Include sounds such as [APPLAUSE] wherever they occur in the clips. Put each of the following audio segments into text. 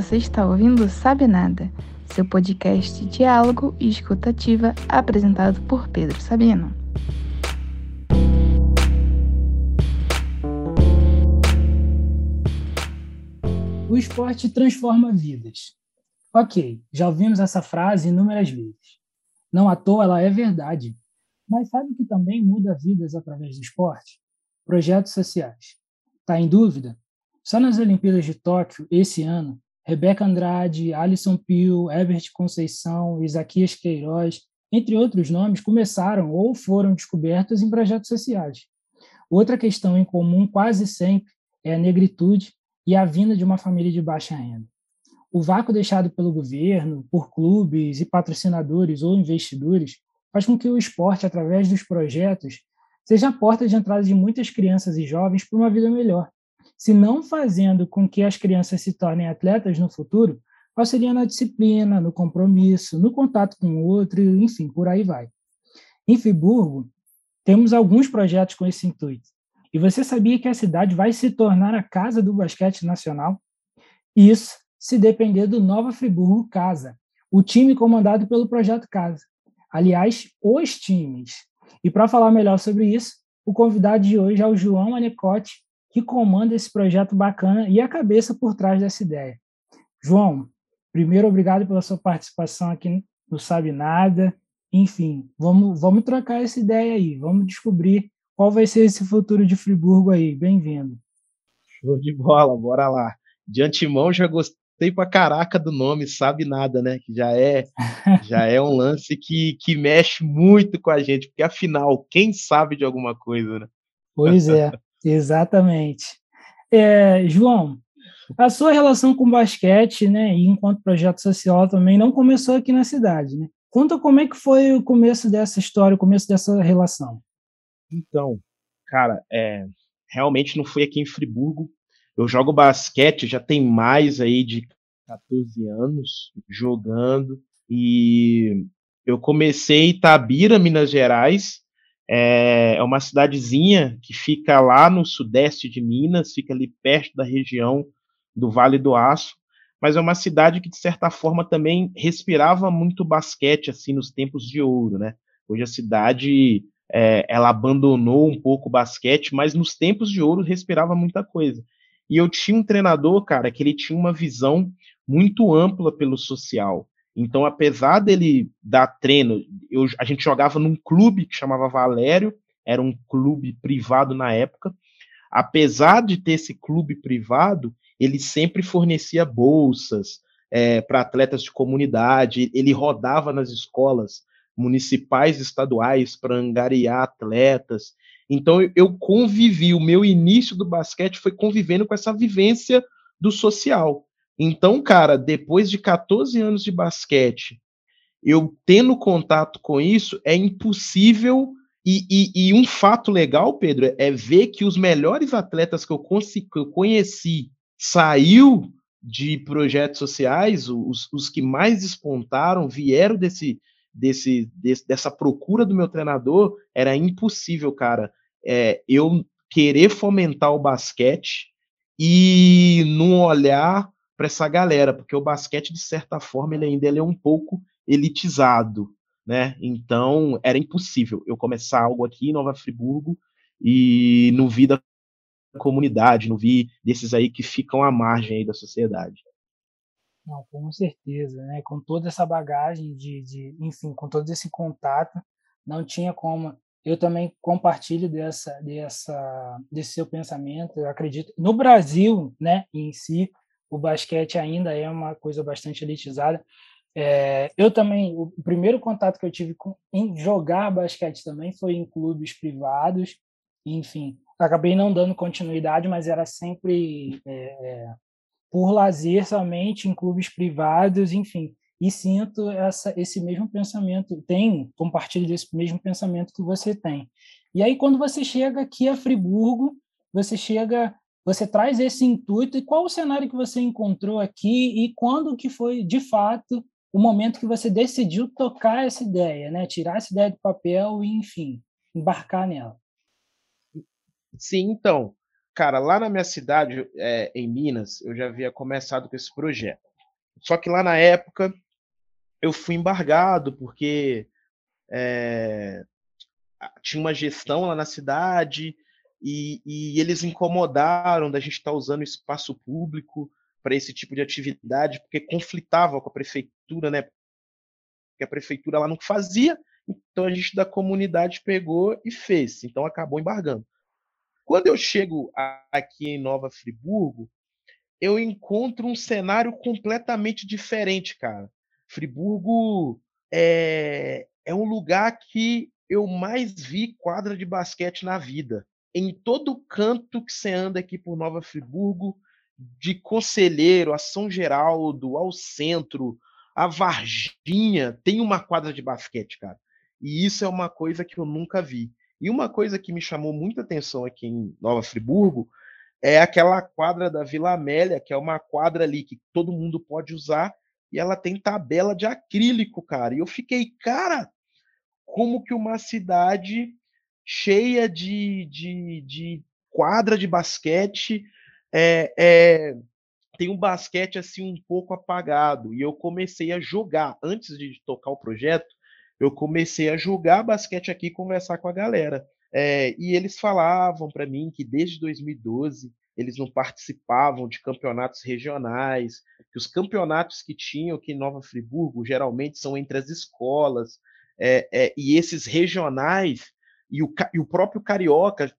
Você está ouvindo Sabe Nada, seu podcast diálogo e escutativa apresentado por Pedro Sabino. O esporte transforma vidas. Ok, já ouvimos essa frase inúmeras vezes. Não à toa ela é verdade. Mas sabe que também muda vidas através do esporte? Projetos sociais. Está em dúvida? Só nas Olimpíadas de Tóquio, esse ano, Rebeca Andrade, Alisson Pio, Herbert Conceição, Isaquias Queiroz, entre outros nomes, começaram ou foram descobertos em projetos sociais. Outra questão em comum quase sempre é a negritude e a vinda de uma família de baixa renda. O vácuo deixado pelo governo, por clubes e patrocinadores ou investidores, faz com que o esporte, através dos projetos, seja a porta de entrada de muitas crianças e jovens para uma vida melhor. Se não fazendo com que as crianças se tornem atletas no futuro, seria na disciplina, no compromisso, no contato com o outro, enfim, por aí vai. Em Friburgo, temos alguns projetos com esse intuito. E você sabia que a cidade vai se tornar a casa do basquete nacional? Isso se depender do Nova Friburgo Casa, o time comandado pelo Projeto Casa. Aliás, os times. E para falar melhor sobre isso, o convidado de hoje é o João Anecote, que comanda esse projeto bacana e a cabeça por trás dessa ideia. João, primeiro, obrigado pela sua participação aqui no Sabe Nada. Enfim, vamos, vamos trocar essa ideia aí, vamos descobrir qual vai ser esse futuro de Friburgo aí? Bem-vindo. Show de bola, bora lá. De antemão já gostei pra caraca do nome, sabe nada, né? Que já é [LAUGHS] já é um lance que, que mexe muito com a gente, porque afinal, quem sabe de alguma coisa, né? Pois é, exatamente. É, João, a sua relação com basquete, né, e enquanto projeto social também não começou aqui na cidade, né? Conta como é que foi o começo dessa história, o começo dessa relação. Então, cara, é, realmente não fui aqui em Friburgo. Eu jogo basquete já tem mais aí de 14 anos jogando e eu comecei em Itabira, Minas Gerais. É, é uma cidadezinha que fica lá no sudeste de Minas, fica ali perto da região do Vale do Aço, mas é uma cidade que de certa forma também respirava muito basquete assim nos tempos de ouro, né? Hoje a cidade é, ela abandonou um pouco o basquete, mas nos tempos de ouro respirava muita coisa. E eu tinha um treinador, cara, que ele tinha uma visão muito ampla pelo social. Então, apesar dele dar treino, eu, a gente jogava num clube que chamava Valério, era um clube privado na época. Apesar de ter esse clube privado, ele sempre fornecia bolsas é, para atletas de comunidade, ele rodava nas escolas municipais, estaduais, para angariar atletas. Então eu convivi, o meu início do basquete foi convivendo com essa vivência do social. Então, cara, depois de 14 anos de basquete, eu tendo contato com isso, é impossível. E, e, e um fato legal, Pedro, é ver que os melhores atletas que eu, que eu conheci saiu de projetos sociais, os, os que mais despontaram vieram desse, desse, desse, dessa procura do meu treinador, era impossível, cara, é, eu querer fomentar o basquete e não olhar para essa galera, porque o basquete, de certa forma, ele ainda ele é um pouco elitizado, né? Então, era impossível eu começar algo aqui em Nova Friburgo e não vi da comunidade, não vi desses aí que ficam à margem da sociedade. Não, com certeza, né? Com toda essa bagagem de, de, enfim, com todo esse contato, não tinha como. Eu também compartilho dessa, dessa, desse seu pensamento. Eu acredito no Brasil, né, em si, o basquete ainda é uma coisa bastante elitizada. É, eu também, o primeiro contato que eu tive com, em jogar basquete também foi em clubes privados, enfim, acabei não dando continuidade, mas era sempre é, é por lazer somente em clubes privados, enfim. E sinto essa, esse mesmo pensamento, tem, compartilho desse mesmo pensamento que você tem. E aí, quando você chega aqui a Friburgo, você chega, você traz esse intuito, e qual o cenário que você encontrou aqui, e quando que foi, de fato, o momento que você decidiu tocar essa ideia, né? tirar essa ideia do papel e, enfim, embarcar nela? Sim, então, cara, lá na minha cidade, é, em Minas, eu já havia começado com esse projeto. só que lá na época eu fui embargado porque é, tinha uma gestão lá na cidade e, e eles incomodaram da gente estar tá usando espaço público para esse tipo de atividade, porque conflitava com a prefeitura, né? Porque a prefeitura ela não fazia, então a gente da comunidade pegou e fez, então acabou embargando. Quando eu chego aqui em Nova Friburgo, eu encontro um cenário completamente diferente, cara. Friburgo é, é um lugar que eu mais vi quadra de basquete na vida. Em todo canto que você anda aqui por Nova Friburgo, de Conselheiro a São Geraldo, ao centro, a Varginha, tem uma quadra de basquete, cara. E isso é uma coisa que eu nunca vi. E uma coisa que me chamou muita atenção aqui em Nova Friburgo é aquela quadra da Vila Amélia, que é uma quadra ali que todo mundo pode usar, e ela tem tabela de acrílico, cara. E eu fiquei, cara, como que uma cidade cheia de, de, de quadra de basquete é, é, tem um basquete assim um pouco apagado. E eu comecei a jogar, antes de tocar o projeto, eu comecei a jogar basquete aqui e conversar com a galera. É, e eles falavam para mim que desde 2012 eles não participavam de campeonatos regionais, que os campeonatos que tinham aqui em Nova Friburgo geralmente são entre as escolas, é, é, e esses regionais e o, e o próprio carioca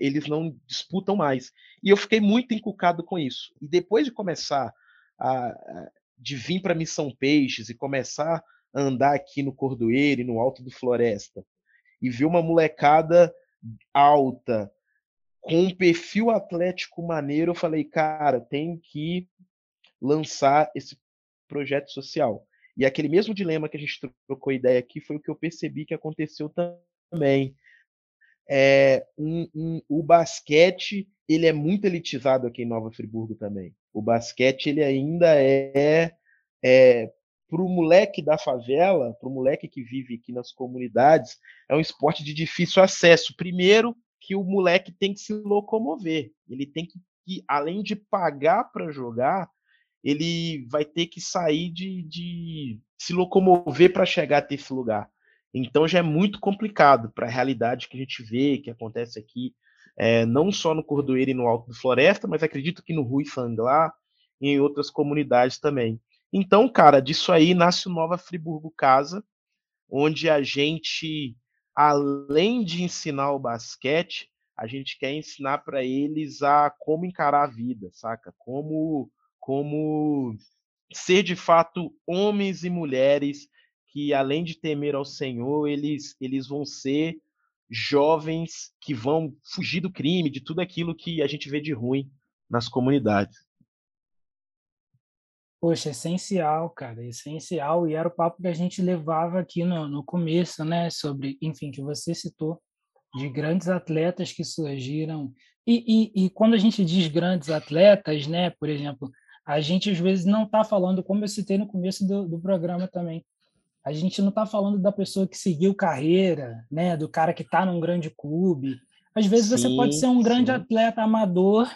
eles não disputam mais. E eu fiquei muito encucado com isso. E depois de começar a de vir para Missão Peixes e começar a andar aqui no Cordoeiro e no Alto do Floresta e ver uma molecada alta, com um perfil atlético maneiro, eu falei, cara, tem que lançar esse projeto social. E aquele mesmo dilema que a gente trocou ideia aqui foi o que eu percebi que aconteceu também. É, um, um, o basquete ele é muito elitizado aqui em Nova Friburgo também. O basquete ele ainda é, é para o moleque da favela, para o moleque que vive aqui nas comunidades, é um esporte de difícil acesso. Primeiro, que o moleque tem que se locomover. Ele tem que, além de pagar para jogar, ele vai ter que sair de, de se locomover para chegar até esse lugar. Então já é muito complicado para a realidade que a gente vê, que acontece aqui, é, não só no Cordoeiro e no Alto do Floresta, mas acredito que no Rui Sanglar e em outras comunidades também. Então, cara, disso aí nasce o Nova Friburgo Casa, onde a gente além de ensinar o basquete, a gente quer ensinar para eles a como encarar a vida, saca? Como como ser de fato homens e mulheres que além de temer ao Senhor, eles eles vão ser jovens que vão fugir do crime, de tudo aquilo que a gente vê de ruim nas comunidades. Poxa, essencial, cara, essencial. E era o papo que a gente levava aqui no, no começo, né? Sobre, enfim, que você citou, de grandes atletas que surgiram. E, e, e quando a gente diz grandes atletas, né? Por exemplo, a gente às vezes não está falando, como eu citei no começo do, do programa também, a gente não está falando da pessoa que seguiu carreira, né? Do cara que está num grande clube. Às vezes sim, você pode ser um grande sim. atleta amador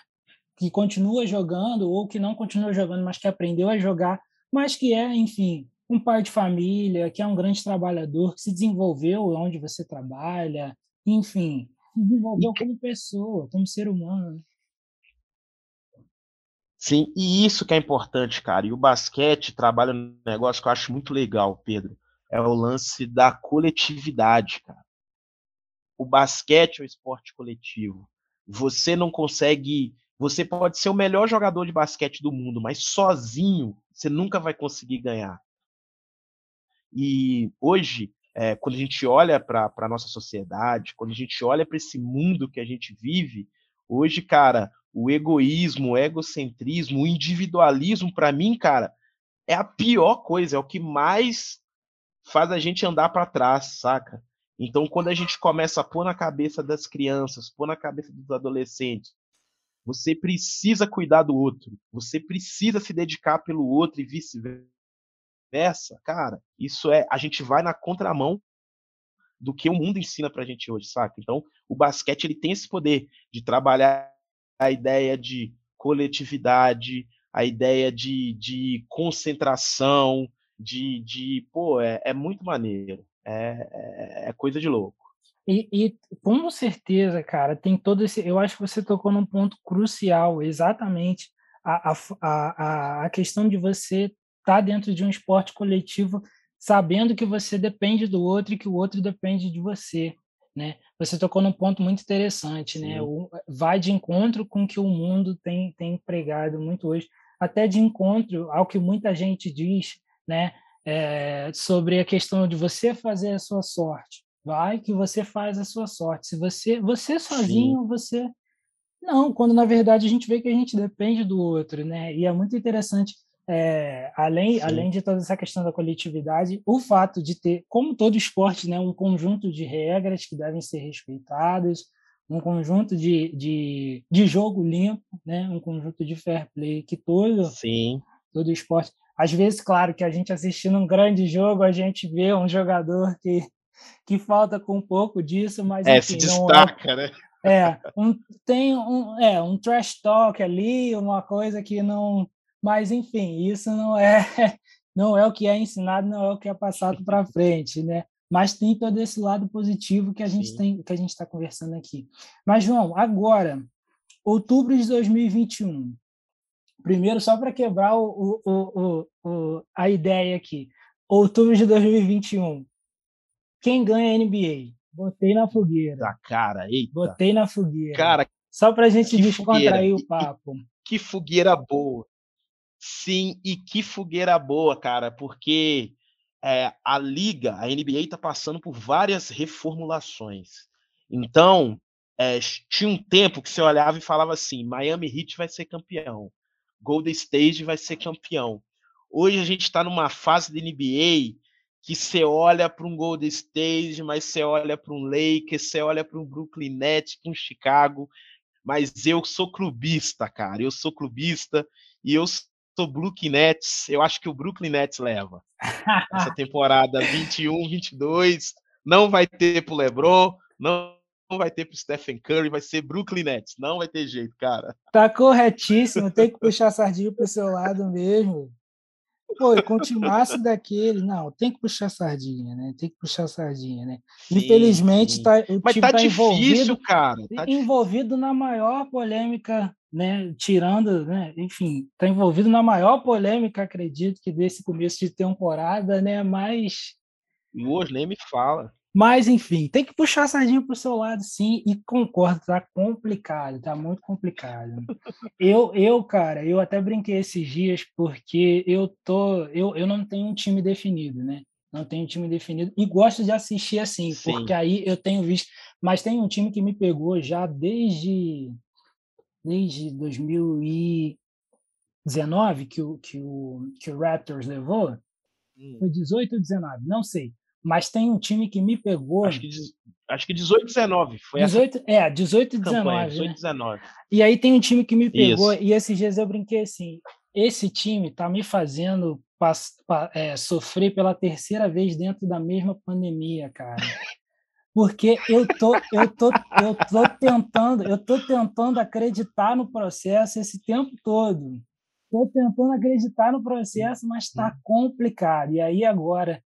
que continua jogando ou que não continua jogando, mas que aprendeu a jogar, mas que é, enfim, um pai de família, que é um grande trabalhador, que se desenvolveu onde você trabalha, enfim, se desenvolveu como pessoa, como ser humano. Sim, e isso que é importante, cara. E o basquete trabalha um negócio que eu acho muito legal, Pedro. É o lance da coletividade, cara. O basquete é o esporte coletivo. Você não consegue você pode ser o melhor jogador de basquete do mundo, mas sozinho você nunca vai conseguir ganhar. E hoje, é, quando a gente olha para a nossa sociedade, quando a gente olha para esse mundo que a gente vive, hoje, cara, o egoísmo, o egocentrismo, o individualismo, para mim, cara, é a pior coisa, é o que mais faz a gente andar para trás, saca? Então, quando a gente começa a pôr na cabeça das crianças, pôr na cabeça dos adolescentes, você precisa cuidar do outro. Você precisa se dedicar pelo outro e vice-versa. Cara, isso é. A gente vai na contramão do que o mundo ensina pra gente hoje, saca? Então, o basquete ele tem esse poder de trabalhar a ideia de coletividade, a ideia de, de concentração, de, de pô, é, é muito maneiro. É, é, é coisa de louco. E, e, com certeza, cara, tem todo esse. Eu acho que você tocou num ponto crucial, exatamente a, a, a, a questão de você estar tá dentro de um esporte coletivo, sabendo que você depende do outro e que o outro depende de você. Né? Você tocou num ponto muito interessante, né? O, vai de encontro com o que o mundo tem, tem empregado muito hoje, até de encontro ao que muita gente diz, né? É, sobre a questão de você fazer a sua sorte. Vai que você faz a sua sorte. Se você, você sozinho, Sim. você não. Quando na verdade a gente vê que a gente depende do outro, né? E é muito interessante é, além, além de toda essa questão da coletividade, o fato de ter, como todo esporte, né, um conjunto de regras que devem ser respeitadas, um conjunto de, de, de jogo limpo, né, um conjunto de fair play que todo, Sim. todo esporte. Às vezes, claro, que a gente assistindo um grande jogo, a gente vê um jogador que, que falta com um pouco disso, mas é, enfim, se destaca, é, né? É, um, tem um, é, um trash talk ali, uma coisa que não, mas enfim, isso não é [LAUGHS] não é o que é ensinado, não é o que é passado para frente, né? Mas tem todo esse lado positivo que a gente Sim. tem, que a gente está conversando aqui. Mas João, agora, outubro de 2021. Primeiro, só para quebrar o, o, o, a ideia aqui. Outubro de 2021. Quem ganha a NBA? Botei na fogueira. Da cara, eita. Botei na fogueira. Cara, só para a gente descontrair fogueira. o papo. Que, que fogueira boa. Sim, e que fogueira boa, cara, porque é, a liga, a NBA está passando por várias reformulações. Então, é, tinha um tempo que você olhava e falava assim: Miami Heat vai ser campeão, Golden State vai ser campeão. Hoje a gente está numa fase de NBA que você olha para um Golden State, mas você olha para um Lakers, você olha para um Brooklyn Nets, para um Chicago, mas eu sou clubista, cara. Eu sou clubista e eu sou Brooklyn Nets. Eu acho que o Brooklyn Nets leva. Essa [LAUGHS] temporada 21, 22. Não vai ter pro LeBron, não vai ter pro Stephen Curry, vai ser Brooklyn Nets. Não vai ter jeito, cara. Tá corretíssimo, tem que puxar a sardinha pro seu lado mesmo. Pô, o timaço daquele, não, tem que puxar a sardinha, né? Tem que puxar a sardinha, né? Sim, Infelizmente, sim. Tá, o Mas time tá, tá difícil, envolvido, cara. Tá envolvido na maior polêmica né, tirando, né, enfim, está envolvido na maior polêmica, acredito, que desse começo de temporada, né, mas... E hoje nem me fala. Mas, enfim, tem que puxar a sardinha para o seu lado, sim, e concordo, tá complicado, tá muito complicado. eu, eu, cara, eu até brinquei esses dias porque eu tô, eu, eu não tenho um time definido, né? Não tenho um time definido e gosto de assistir assim, sim. porque aí eu tenho visto, mas tem um time que me pegou já desde desde 2019 que o, que o, que o Raptors levou. Hum. Foi 18 ou 19, não sei. Mas tem um time que me pegou. Acho que, acho que 18 19. Foi 18, essa é, 18 e 19. 18 né? 19. E aí tem um time que me pegou, Isso. e esses dias eu brinquei assim: esse time tá me fazendo é, sofrer pela terceira vez dentro da mesma pandemia, cara. porque eu tô, eu tô, eu tô tentando, eu tô tentando acreditar no processo esse tempo todo. Estou tentando acreditar no processo, mas está complicado. E aí agora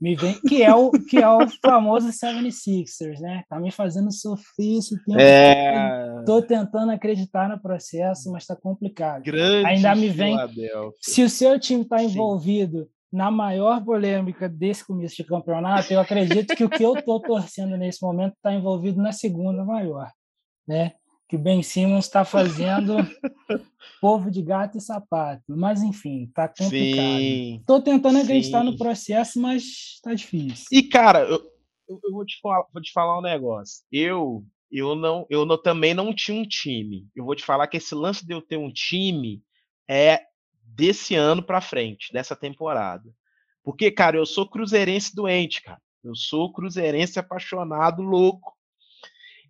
me vem que é o que é o famoso 76ers, né? Tá me fazendo sofrer esse tempo. É... Tô tentando acreditar no processo, mas está complicado. Grande Ainda me vem. Se o seu time está envolvido na maior polêmica desse começo de campeonato, eu acredito que o que eu estou torcendo nesse momento está envolvido na segunda maior, né? Que o Ben Simmons está fazendo [LAUGHS] povo de gato e sapato. Mas, enfim, tá complicado. Estou tentando acreditar sim. no processo, mas está difícil. E, cara, eu, eu vou, te falar, vou te falar um negócio. Eu eu não eu não, também não tinha um time. Eu vou te falar que esse lance de eu ter um time é desse ano para frente, dessa temporada. Porque, cara, eu sou cruzeirense doente, cara. Eu sou cruzeirense apaixonado, louco.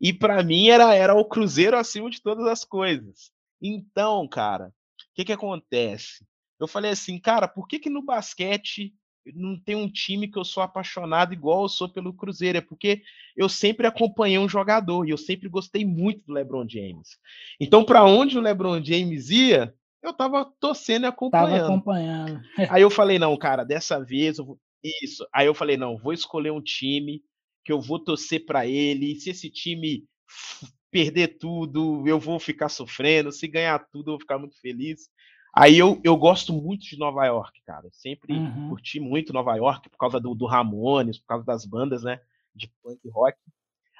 E para mim era, era o Cruzeiro acima de todas as coisas. Então, cara, o que que acontece? Eu falei assim, cara, por que que no basquete não tem um time que eu sou apaixonado igual eu sou pelo Cruzeiro? É porque eu sempre acompanhei um jogador e eu sempre gostei muito do LeBron James. Então, para onde o LeBron James ia, eu tava torcendo e acompanhando. Tava acompanhando. Aí eu falei, não, cara, dessa vez eu vou... Isso. Aí eu falei, não, vou escolher um time que eu vou torcer para ele. Se esse time perder tudo, eu vou ficar sofrendo. Se ganhar tudo, eu vou ficar muito feliz. Aí eu, eu gosto muito de Nova York, cara. Sempre uhum. curti muito Nova York por causa do, do Ramones, por causa das bandas, né? De punk rock.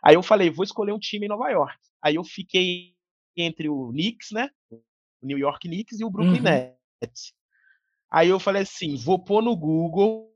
Aí eu falei, vou escolher um time em Nova York. Aí eu fiquei entre o Knicks, né? O New York Knicks e o Brooklyn uhum. Nets. Aí eu falei assim, vou pôr no Google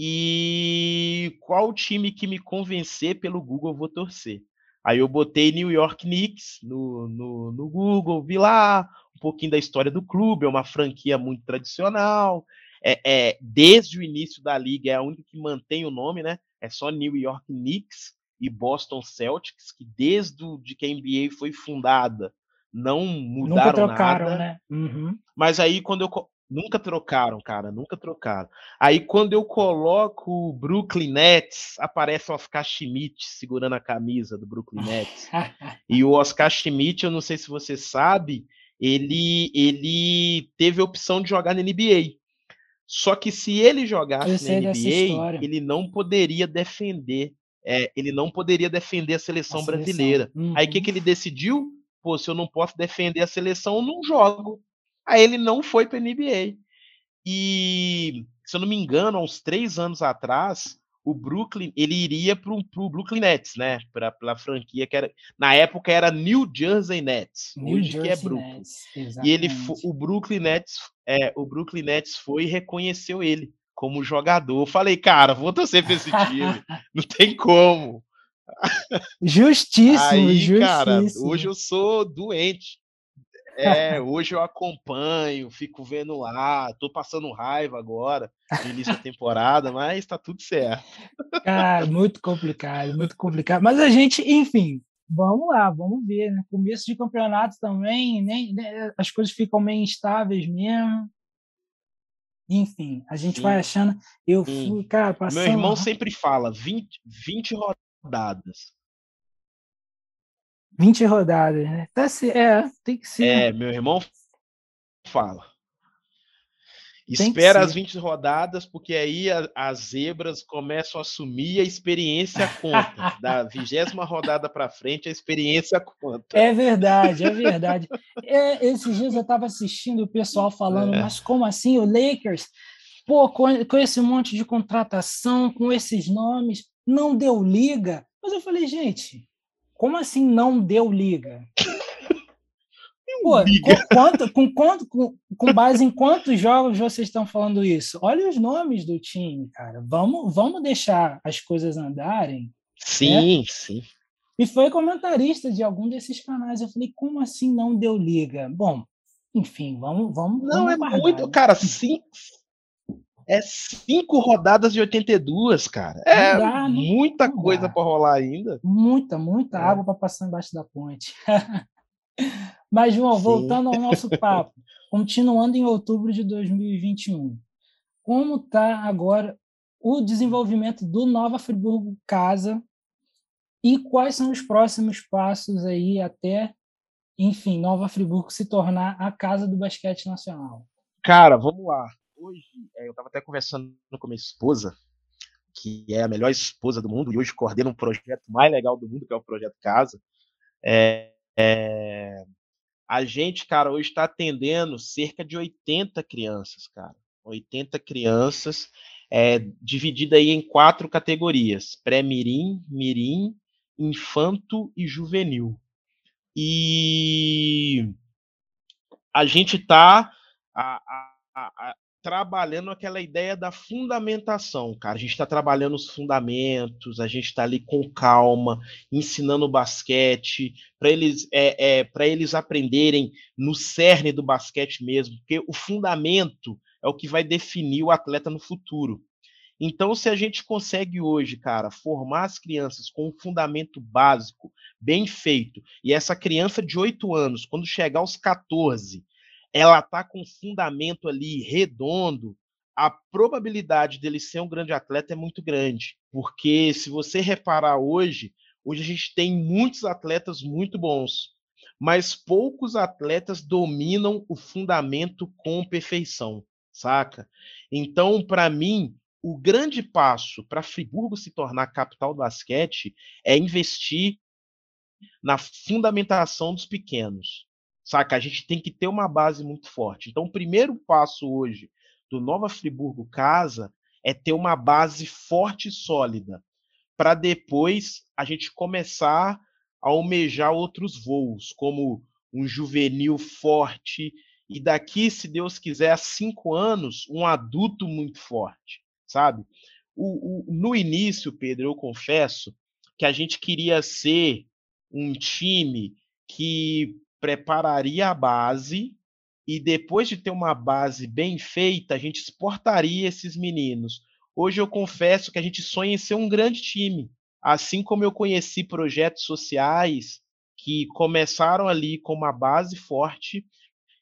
e qual time que me convencer pelo Google eu vou torcer. Aí eu botei New York Knicks no, no, no Google, vi lá um pouquinho da história do clube, é uma franquia muito tradicional. É, é, desde o início da liga é a única que mantém o nome, né? É só New York Knicks e Boston Celtics, que desde o, de que a NBA foi fundada não mudaram Nunca trocaram, nada. Né? Uhum. Mas aí quando eu nunca trocaram, cara, nunca trocaram. Aí quando eu coloco o Brooklyn Nets, aparece o Oscar Schmidt segurando a camisa do Brooklyn Nets. [LAUGHS] e o Oscar Schmidt, eu não sei se você sabe, ele ele teve a opção de jogar na NBA. Só que se ele jogasse na NBA, ele não poderia defender é, ele não poderia defender a seleção, a seleção. brasileira. Uhum. Aí o que, que ele decidiu? Pô, se eu não posso defender a seleção, eu não jogo. Aí ele não foi para a NBA. E, se eu não me engano, há uns três anos atrás, o Brooklyn, ele iria para o Brooklyn Nets, né? Para a franquia que era, na época era New Jersey Nets, New hoje Jersey que é Brooklyn. Nets, e ele, o Brooklyn Nets, é, o Brooklyn Nets foi e reconheceu ele como jogador. Eu falei, cara, vou torcer para esse time. [LAUGHS] Não tem como. Justíssimo, Aí, justíssimo. cara, hoje eu sou doente. É, [LAUGHS] hoje eu acompanho, fico vendo lá, tô passando raiva agora, no início da temporada, mas tá tudo certo. Cara, muito complicado, muito complicado. Mas a gente, enfim, vamos lá, vamos ver, né? Começo de campeonato também, nem, né, as coisas ficam meio instáveis mesmo. Enfim, a gente Sim. vai achando. Eu fui, cara, passando. Meu irmão sempre fala 20, 20 rodadas. 20 rodadas, né? Tá, é, tem que ser. É, meu irmão fala. Espera as 20 rodadas, porque aí a, as zebras começam a assumir a experiência conta. [LAUGHS] da vigésima rodada para frente, a experiência conta. É verdade, é verdade. É, esses dias eu estava assistindo o pessoal falando, é. mas como assim? O Lakers, pô, com, com esse monte de contratação, com esses nomes, não deu liga. Mas eu falei, gente, como assim não deu liga? Pô, com, quanto, com, quanto, com, com, base em quantos jogos vocês estão falando isso? Olha os nomes do time, cara. Vamos, vamos deixar as coisas andarem. Sim, né? sim. E foi comentarista de algum desses canais. Eu falei, como assim não deu liga? Bom, enfim, vamos. vamos não, vamos é guardar, muito. Né? Cara, cinco, é cinco rodadas de 82, cara. É dá, né? muita coisa para rolar ainda. Muita, muita é. água para passar embaixo da ponte. [LAUGHS] Mas, João, Sim. voltando ao nosso [LAUGHS] papo, continuando em outubro de 2021, como está agora o desenvolvimento do Nova Friburgo Casa e quais são os próximos passos aí até, enfim, Nova Friburgo se tornar a casa do basquete nacional? Cara, vamos lá. Hoje, é, eu estava até conversando com minha esposa, que é a melhor esposa do mundo, e hoje coordena um projeto mais legal do mundo, que é o Projeto Casa. É, é, a gente, cara, hoje está atendendo cerca de 80 crianças, cara. 80 crianças, é, dividida aí em quatro categorias: pré-mirim, mirim, infanto e juvenil. E a gente está trabalhando aquela ideia da fundamentação, cara. A gente está trabalhando os fundamentos, a gente está ali com calma, ensinando basquete, para eles, é, é para eles aprenderem no cerne do basquete mesmo, porque o fundamento é o que vai definir o atleta no futuro. Então, se a gente consegue hoje, cara, formar as crianças com um fundamento básico bem feito, e essa criança de 8 anos, quando chegar aos 14, ela tá com fundamento ali redondo, a probabilidade dele ser um grande atleta é muito grande. Porque se você reparar hoje, hoje a gente tem muitos atletas muito bons. mas poucos atletas dominam o fundamento com perfeição, saca? Então, para mim, o grande passo para Friburgo se tornar capital do basquete é investir na fundamentação dos pequenos. Saca? A gente tem que ter uma base muito forte. Então, o primeiro passo hoje do Nova Friburgo Casa é ter uma base forte e sólida, para depois a gente começar a almejar outros voos, como um juvenil forte, e daqui, se Deus quiser, a cinco anos, um adulto muito forte, sabe? O, o, no início, Pedro, eu confesso que a gente queria ser um time que prepararia a base e depois de ter uma base bem feita, a gente exportaria esses meninos. Hoje eu confesso que a gente sonha em ser um grande time, assim como eu conheci projetos sociais que começaram ali com uma base forte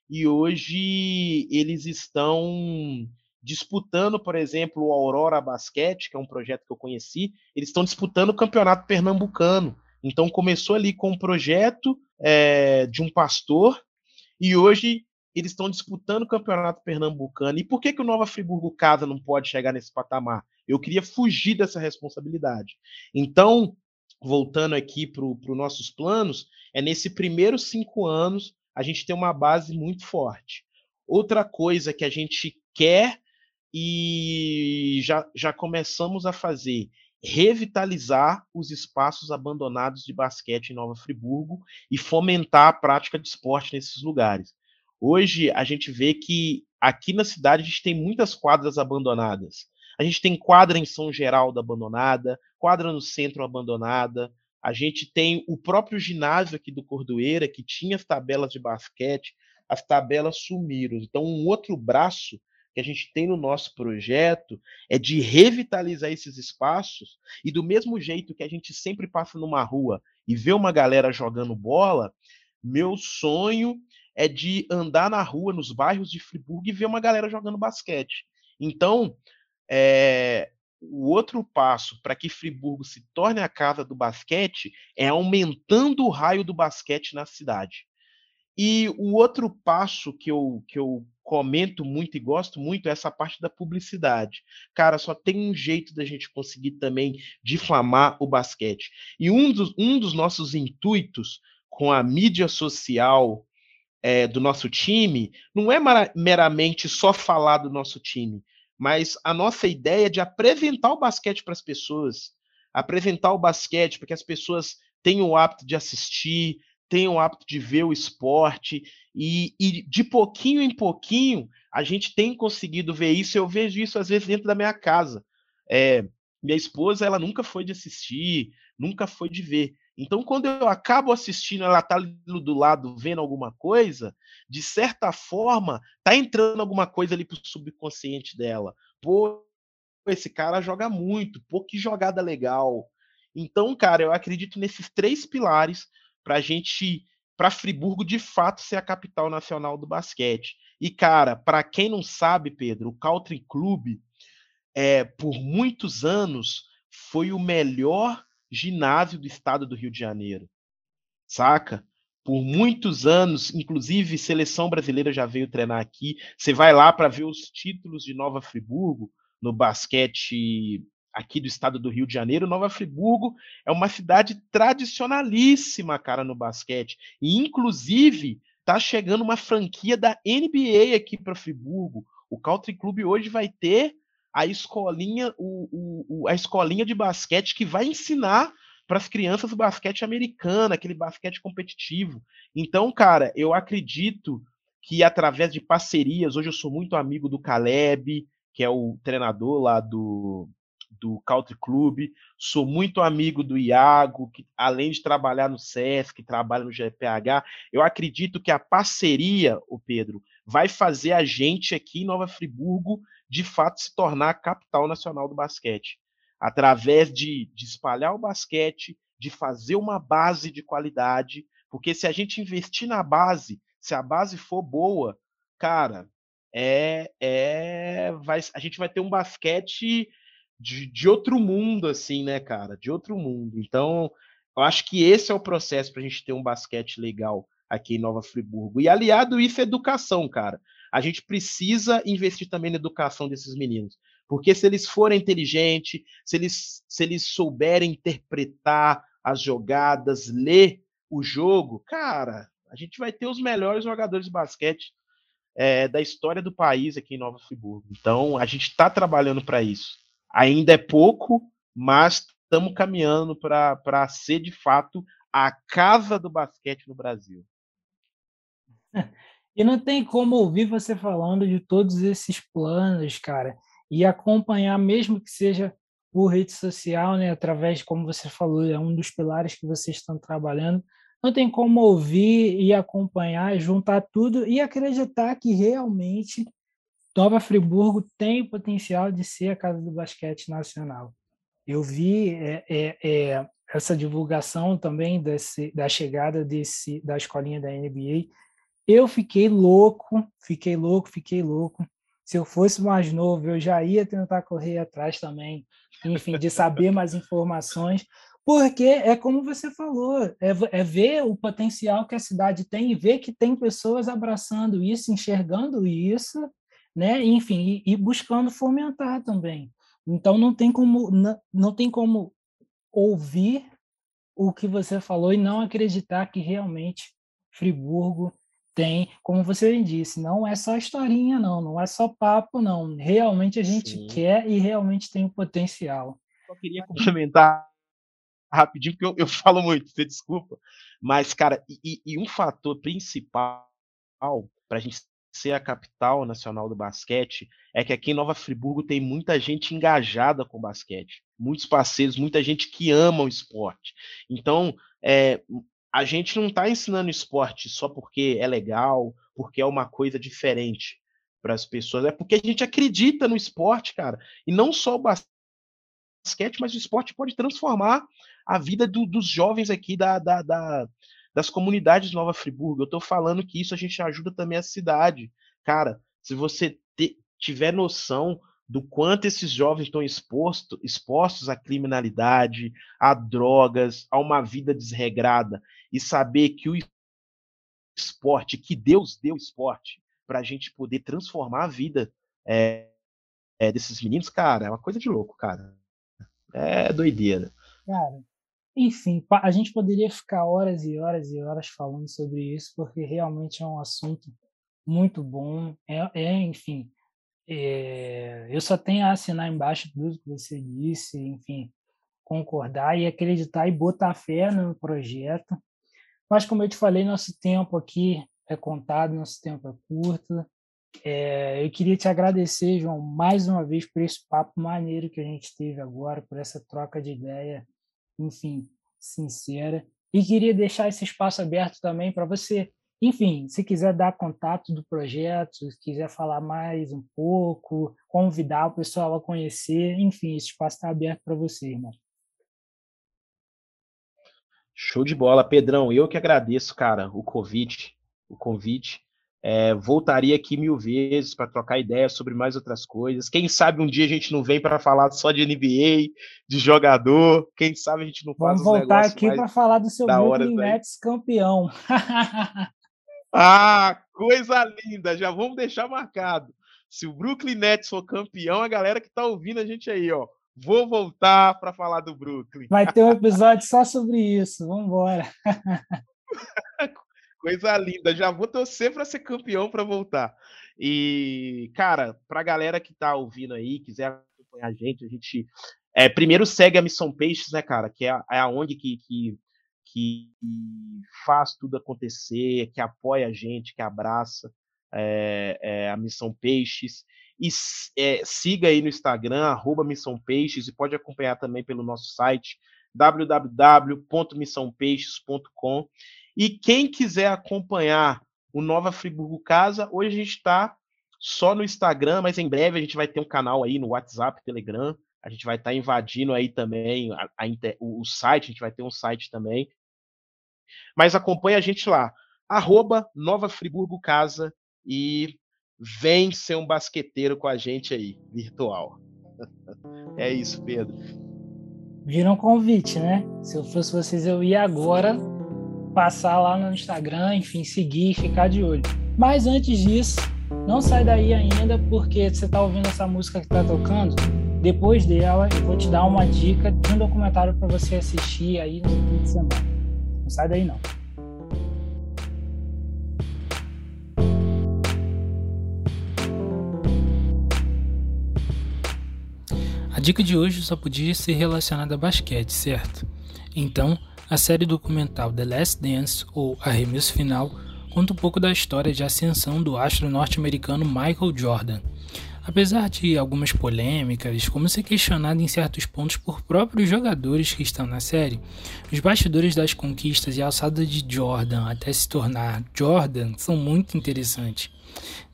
e hoje eles estão disputando, por exemplo, o Aurora Basquete, que é um projeto que eu conheci, eles estão disputando o Campeonato Pernambucano. Então começou ali com um projeto é, de um pastor e hoje eles estão disputando o campeonato pernambucano. E por que, que o Nova Friburgo Casa não pode chegar nesse patamar? Eu queria fugir dessa responsabilidade. Então, voltando aqui para os nossos planos, é nesse primeiros cinco anos a gente ter uma base muito forte. Outra coisa que a gente quer e já, já começamos a fazer revitalizar os espaços abandonados de basquete em Nova Friburgo e fomentar a prática de esporte nesses lugares. Hoje a gente vê que aqui na cidade a gente tem muitas quadras abandonadas. A gente tem quadra em São Geraldo abandonada, quadra no centro abandonada. A gente tem o próprio ginásio aqui do Cordoeira, que tinha as tabelas de basquete, as tabelas sumiram. Então, um outro braço que a gente tem no nosso projeto é de revitalizar esses espaços e do mesmo jeito que a gente sempre passa numa rua e vê uma galera jogando bola, meu sonho é de andar na rua, nos bairros de Friburgo e ver uma galera jogando basquete. Então, é, o outro passo para que Friburgo se torne a casa do basquete é aumentando o raio do basquete na cidade. E o outro passo que eu, que eu comento muito e gosto muito é essa parte da publicidade. Cara, só tem um jeito da gente conseguir também difamar o basquete. E um dos, um dos nossos intuitos com a mídia social é, do nosso time não é meramente só falar do nosso time, mas a nossa ideia de apresentar o basquete para as pessoas, apresentar o basquete para que as pessoas tenham o hábito de assistir, tenham o hábito de ver o esporte e, e, de pouquinho em pouquinho a gente tem conseguido ver isso. Eu vejo isso às vezes dentro da minha casa. É, minha esposa ela nunca foi de assistir, nunca foi de ver. Então, quando eu acabo assistindo, ela tá do lado vendo alguma coisa, de certa forma, tá entrando alguma coisa ali pro subconsciente dela. Pô, esse cara joga muito, pô, que jogada legal. Então, cara, eu acredito nesses três pilares para a gente, para Friburgo de fato ser a capital nacional do basquete. E cara, para quem não sabe, Pedro, o Country Club é, por muitos anos foi o melhor ginásio do estado do Rio de Janeiro. Saca? Por muitos anos, inclusive seleção brasileira já veio treinar aqui. Você vai lá para ver os títulos de Nova Friburgo no basquete aqui do estado do Rio de Janeiro, Nova Friburgo é uma cidade tradicionalíssima, cara, no basquete. E, inclusive, tá chegando uma franquia da NBA aqui para Friburgo. O Country Club hoje vai ter a escolinha, o, o, a escolinha de basquete que vai ensinar para as crianças o basquete americano, aquele basquete competitivo. Então, cara, eu acredito que através de parcerias, hoje eu sou muito amigo do Caleb, que é o treinador lá do, do Country Club, sou muito amigo do Iago, que além de trabalhar no SESC, trabalha no GPH, eu acredito que a parceria, o Pedro, vai fazer a gente aqui em Nova Friburgo, de fato, se tornar a capital nacional do basquete. Através de, de espalhar o basquete, de fazer uma base de qualidade, porque se a gente investir na base, se a base for boa, cara, é, é vai, a gente vai ter um basquete de, de outro mundo, assim, né, cara? De outro mundo. Então, eu acho que esse é o processo para a gente ter um basquete legal aqui em Nova Friburgo. E aliado isso é educação, cara. A gente precisa investir também na educação desses meninos. Porque se eles forem inteligentes, se eles, se eles souberem interpretar as jogadas, ler o jogo, cara, a gente vai ter os melhores jogadores de basquete é, da história do país aqui em Nova Friburgo. Então, a gente está trabalhando para isso. Ainda é pouco, mas estamos caminhando para ser, de fato, a casa do basquete no Brasil. [LAUGHS] E não tem como ouvir você falando de todos esses planos, cara, e acompanhar, mesmo que seja por rede social, né, através, como você falou, é um dos pilares que vocês estão trabalhando, não tem como ouvir e acompanhar, juntar tudo e acreditar que realmente Nova Friburgo tem o potencial de ser a casa do basquete nacional. Eu vi é, é, é, essa divulgação também desse, da chegada desse, da escolinha da NBA. Eu fiquei louco, fiquei louco, fiquei louco. Se eu fosse mais novo, eu já ia tentar correr atrás também, enfim, de saber mais informações, porque é como você falou, é, é, ver o potencial que a cidade tem e ver que tem pessoas abraçando isso, enxergando isso, né? Enfim, e, e buscando fomentar também. Então não tem como não, não tem como ouvir o que você falou e não acreditar que realmente Friburgo tem, como você disse, não é só historinha não, não é só papo não. Realmente a gente Sim. quer e realmente tem o potencial. Só queria complementar rapidinho, porque eu, eu falo muito, você desculpa. Mas, cara, e, e um fator principal para a gente ser a capital nacional do basquete é que aqui em Nova Friburgo tem muita gente engajada com basquete, muitos parceiros, muita gente que ama o esporte. Então, é, a gente não está ensinando esporte só porque é legal, porque é uma coisa diferente para as pessoas, é porque a gente acredita no esporte, cara, e não só o basquete, mas o esporte pode transformar a vida do, dos jovens aqui da, da, da, das comunidades de Nova Friburgo. Eu estou falando que isso a gente ajuda também a cidade. Cara, se você te, tiver noção do quanto esses jovens estão exposto, expostos à criminalidade, a drogas, a uma vida desregrada, e saber que o esporte, que Deus deu esporte, para a gente poder transformar a vida é, é, desses meninos, cara, é uma coisa de louco, cara. É doideira. Cara, enfim, a gente poderia ficar horas e horas e horas falando sobre isso, porque realmente é um assunto muito bom. É, é enfim, é, eu só tenho a assinar embaixo tudo que você disse, enfim, concordar e acreditar e botar fé no projeto. Mas, como eu te falei, nosso tempo aqui é contado, nosso tempo é curto. É, eu queria te agradecer, João, mais uma vez por esse papo maneiro que a gente teve agora, por essa troca de ideia enfim, sincera. E queria deixar esse espaço aberto também para você, enfim, se quiser dar contato do projeto, se quiser falar mais um pouco, convidar o pessoal a conhecer, enfim, esse espaço está aberto para você, irmão. Show de bola, Pedrão. Eu que agradeço, cara, o convite, o convite. É, voltaria aqui mil vezes para trocar ideias sobre mais outras coisas. Quem sabe um dia a gente não vem para falar só de NBA, de jogador. Quem sabe a gente não faz Vamos voltar aqui para falar do seu Brooklyn Nets campeão. [LAUGHS] ah, coisa linda! Já vamos deixar marcado. Se o Brooklyn Nets for campeão, a galera que está ouvindo a gente aí, ó, vou voltar para falar do Brooklyn. Vai ter um [LAUGHS] episódio só sobre isso. Vamos embora. [LAUGHS] Coisa linda. Já vou torcer para ser campeão para voltar. E, cara, para a galera que tá ouvindo aí, quiser acompanhar a gente, a gente é, primeiro segue a Missão Peixes, né, cara, que é a, é a ONG que, que, que faz tudo acontecer, que apoia a gente, que abraça é, é, a Missão Peixes. E é, siga aí no Instagram, arroba Missão Peixes, e pode acompanhar também pelo nosso site www.missãopeixes.com. E quem quiser acompanhar o Nova Friburgo Casa, hoje a gente está só no Instagram, mas em breve a gente vai ter um canal aí no WhatsApp, Telegram. A gente vai estar tá invadindo aí também a, a, o, o, site, a gente vai ter um site também. Mas acompanha a gente lá, arroba Nova Friburgo Casa e vem ser um basqueteiro com a gente aí, virtual. [LAUGHS] é isso, Pedro. Viram um convite, né? Se eu fosse vocês, eu ia agora passar lá no Instagram, enfim, seguir, ficar de olho. Mas antes disso, não sai daí ainda, porque você está ouvindo essa música que está tocando. Depois dela, eu vou te dar uma dica de um documentário para você assistir aí no fim de semana. Não sai daí não. A dica de hoje só podia ser relacionada a basquete, certo? Então, a série documental The Last Dance, ou Arremesso Final, conta um pouco da história de ascensão do astro norte-americano Michael Jordan. Apesar de algumas polêmicas, como ser questionado em certos pontos por próprios jogadores que estão na série, os bastidores das conquistas e a alçada de Jordan até se tornar Jordan são muito interessantes.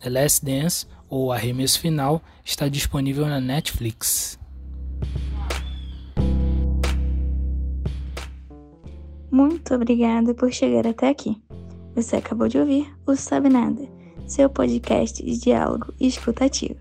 The Last Dance, ou Arremesso Final, está disponível na Netflix. Muito obrigada por chegar até aqui. Você acabou de ouvir o Sabe Nada, seu podcast de diálogo escutativo.